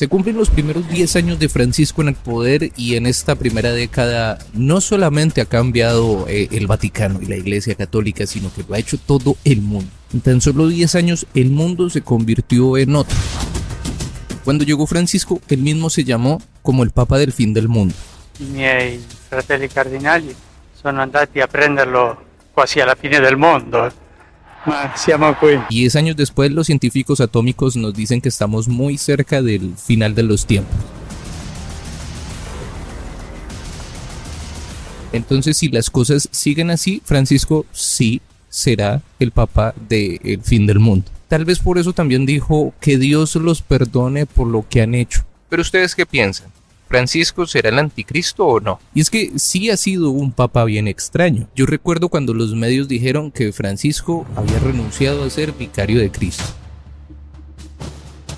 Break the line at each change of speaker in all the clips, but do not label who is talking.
Se cumplen los primeros 10 años de Francisco en el poder y en esta primera década no solamente ha cambiado eh, el Vaticano y la Iglesia Católica, sino que lo ha hecho todo el mundo. En tan solo 10 años el mundo se convirtió en otro. Cuando llegó Francisco, él mismo se llamó como el Papa del fin del mundo.
Miei fratelli cardinali sono andati a prenderlo quasi alla fine del mondo, ma siamo qui.
Diez años después, los científicos atómicos nos dicen que estamos muy cerca del final de los tiempos. Entonces, si las cosas siguen así, Francisco sí será el papa del fin del mundo. Tal vez por eso también dijo que Dios los perdone por lo que han hecho. Pero ustedes qué piensan? ¿Francisco será el anticristo o no? Y es que sí ha sido un papa bien extraño. Yo recuerdo cuando los medios dijeron que Francisco había renunciado a ser vicario de Cristo.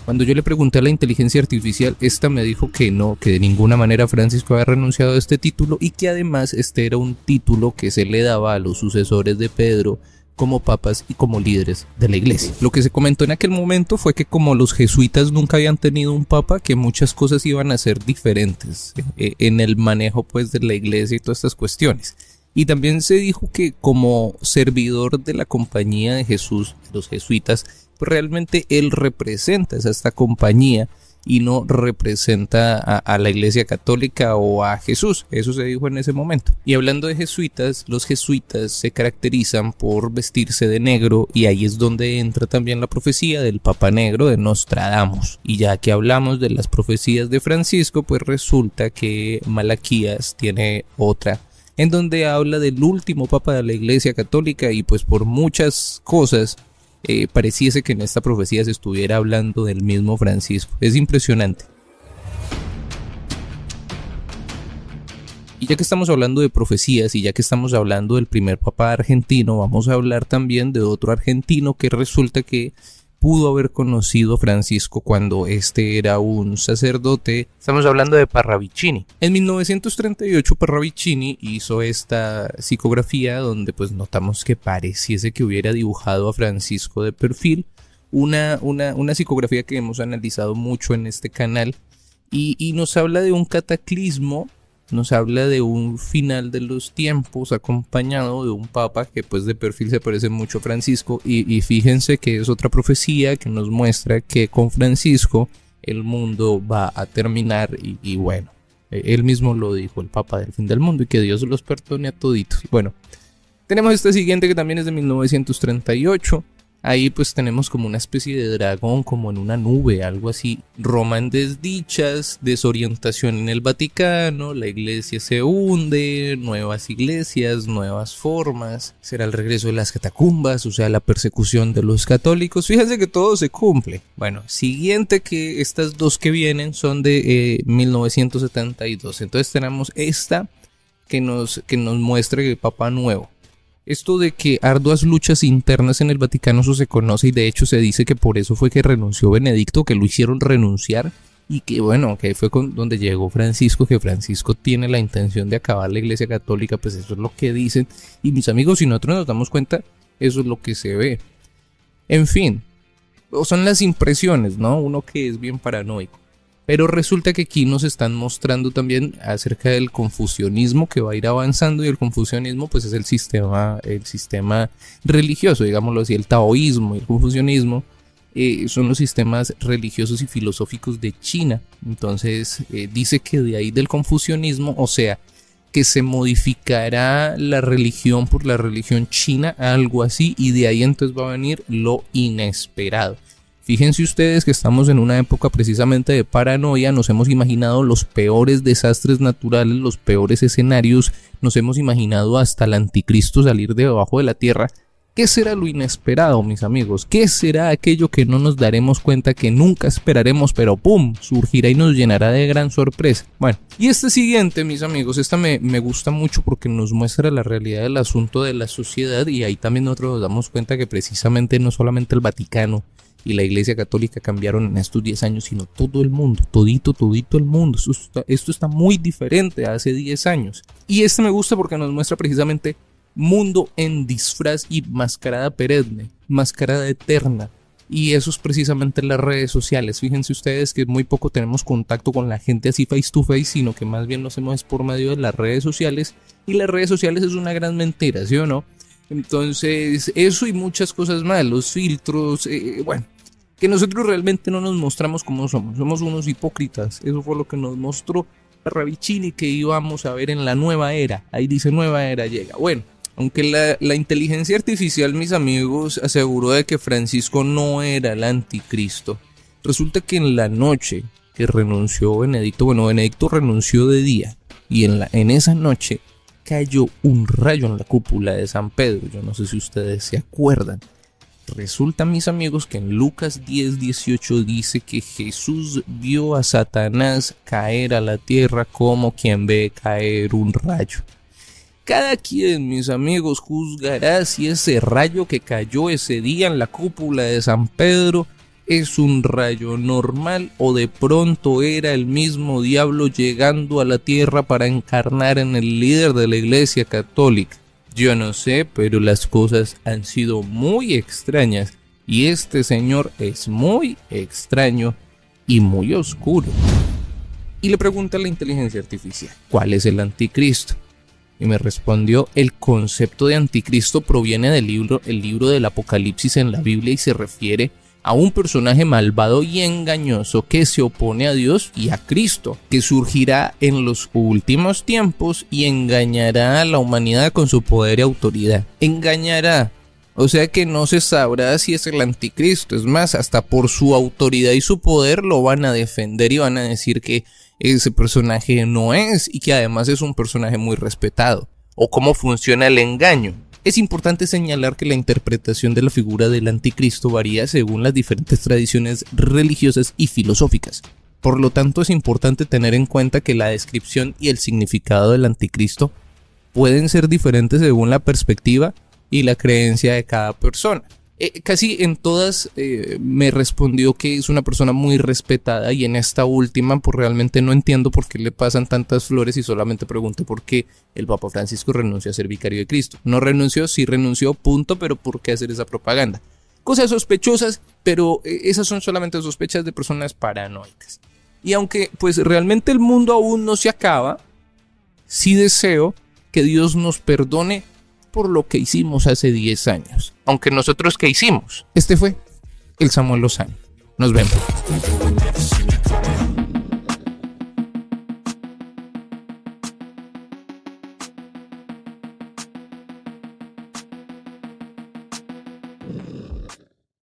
Cuando yo le pregunté a la inteligencia artificial, esta me dijo que no, que de ninguna manera Francisco había renunciado a este título y que además este era un título que se le daba a los sucesores de Pedro como papas y como líderes de la iglesia. Lo que se comentó en aquel momento fue que como los jesuitas nunca habían tenido un papa, que muchas cosas iban a ser diferentes eh, en el manejo pues de la iglesia y todas estas cuestiones. Y también se dijo que como servidor de la compañía de Jesús, los jesuitas, pues realmente él representa esta compañía y no representa a, la Iglesia Católica o a Jesús. Eso se dijo en ese momento. Y hablando de jesuitas, los jesuitas se caracterizan por vestirse de negro y ahí es donde entra también la profecía del Papa Negro de Nostradamus. Y ya que hablamos de las profecías de Francisco, pues resulta que Malaquías tiene otra en donde habla del último papa de la Iglesia Católica y pues por muchas cosas eh, pareciese que en esta profecía se estuviera hablando del mismo Francisco. Es impresionante. Y ya que estamos hablando de profecías y ya que estamos hablando del primer papa argentino, vamos a hablar también de otro argentino que resulta que pudo haber conocido Francisco cuando este era un sacerdote. Estamos hablando de Parravicini. En 1938 Parravicini hizo esta psicografía donde pues notamos que pareciese que hubiera dibujado a Francisco de perfil. Una, una, una psicografía que hemos analizado mucho en este canal y, y nos habla de un cataclismo nos habla de un final de los tiempos acompañado de un papa que pues de perfil se parece mucho a Francisco y, fíjense que es otra profecía que nos muestra que con Francisco el mundo va a terminar y, y bueno, e, él mismo lo dijo, el papa del fin del mundo y que Dios los perdone a toditos. Bueno, tenemos este siguiente que también es de 1938 Ahí pues tenemos como una especie de dragón, como en una nube, algo así. Roma en desdichas, desorientación en el Vaticano, la iglesia se hunde, nuevas iglesias, nuevas formas. Será el regreso de las catacumbas, o sea, la persecución de los católicos. Fíjense que todo se cumple. Bueno, siguiente que estas dos que vienen son de 1972. Eh, Entonces tenemos esta que nos, que nos muestra el Papa Nuevo. Esto de que arduas luchas internas en el Vaticano eso se conoce y de hecho se dice que por eso fue que renunció Benedicto, que lo hicieron renunciar y que bueno, que fue con donde llegó Francisco, que Francisco tiene la intención de acabar la Iglesia Católica, pues eso es lo que dicen. Y mis amigos, si nosotros nos damos cuenta, eso es lo que se ve. En fin, son las impresiones, ¿no? Uno que es bien paranoico. Pero resulta que aquí nos están mostrando también acerca del confusionismo que va a ir avanzando y el confusionismo pues es el sistema, el sistema religioso, digámoslo así, el taoísmo y el confusionismo eh, son los sistemas religiosos y filosóficos de China. Entonces eh, dice que de ahí del confusionismo, o sea, que se modificará la religión por la religión china, algo así, y de ahí entonces va a venir lo inesperado. Fíjense ustedes que estamos en una época precisamente de paranoia, nos hemos imaginado los peores desastres naturales, los peores escenarios, nos hemos imaginado hasta el anticristo salir de debajo de la tierra. ¿Qué será lo inesperado, mis amigos? ¿Qué será aquello que no nos daremos cuenta que nunca esperaremos, pero ¡pum! surgirá y nos llenará de gran sorpresa? Bueno, y este siguiente, mis amigos, esta me, me gusta mucho porque nos muestra la realidad del asunto de la sociedad y ahí también nosotros nos damos cuenta que precisamente no solamente el Vaticano, y la Iglesia Católica cambiaron en estos 10 años, sino todo el mundo, todito, todito el mundo. Esto está, muy diferente a hace 10 años. Y este me gusta porque nos muestra precisamente mundo en disfraz y mascarada perenne, mascarada eterna. Y eso es precisamente las redes sociales. Fíjense ustedes que muy poco tenemos contacto con la gente así face to face, sino que más bien lo hacemos por medio de las redes sociales. Y las redes sociales es una gran mentira, ¿sí o no? Entonces, eso y muchas cosas más, los filtros, eh, bueno, que nosotros realmente no nos mostramos como somos, somos unos hipócritas. Eso fue lo que nos mostró Ravicini que íbamos a ver en la nueva era. Ahí dice nueva era llega. Bueno, aunque la, inteligencia artificial, mis amigos, aseguró de que Francisco no era el anticristo, resulta que en la noche que renunció Benedicto, bueno, Benedicto renunció de día, y en, la, en esa noche cayó un rayo en la cúpula de San Pedro. Yo no sé si ustedes se acuerdan. Resulta, mis amigos, que en Lucas 10, 18 dice que Jesús vio a Satanás caer a la tierra como quien ve caer un rayo. Cada quien, mis amigos, juzgará si ese rayo que cayó ese día en la cúpula de San Pedro es un rayo normal o de pronto era el mismo diablo llegando a la tierra para encarnar en el líder de la iglesia católica. Yo no sé, pero las cosas han sido muy extrañas y este señor es muy extraño y muy oscuro. Y le pregunta a la inteligencia artificial, ¿cuál es el anticristo? Y me respondió, el concepto de anticristo proviene del libro, el libro del Apocalipsis en la Biblia y se refiere a un personaje malvado y engañoso que se opone a Dios y a Cristo, que surgirá en los últimos tiempos y engañará a la humanidad con su poder y autoridad. Engañará. O sea que no se sabrá si es el anticristo. Es más, hasta por su autoridad y su poder lo van a defender y van a decir que ese personaje no es y que además es un personaje muy respetado. O cómo funciona el engaño. Es importante señalar que la interpretación de la figura del anticristo varía según las diferentes tradiciones religiosas y filosóficas. Por lo tanto, es importante tener en cuenta que la descripción y el significado del anticristo pueden ser diferentes según la perspectiva y la creencia de cada persona. Eh, casi en todas eh, me respondió que es una persona muy respetada y en esta última pues realmente no entiendo por qué le pasan tantas flores y solamente pregunto por qué el Papa Francisco renunció a ser vicario de Cristo. No renunció, sí renunció, punto, pero ¿por qué hacer esa propaganda? Cosas sospechosas, pero eh, esas son solamente sospechas de personas paranoicas. Y aunque pues realmente el mundo aún no se acaba, sí deseo que Dios nos perdone por lo que hicimos hace 10 años. Aunque nosotros qué hicimos. Este fue el Samuel Lozano. Nos vemos.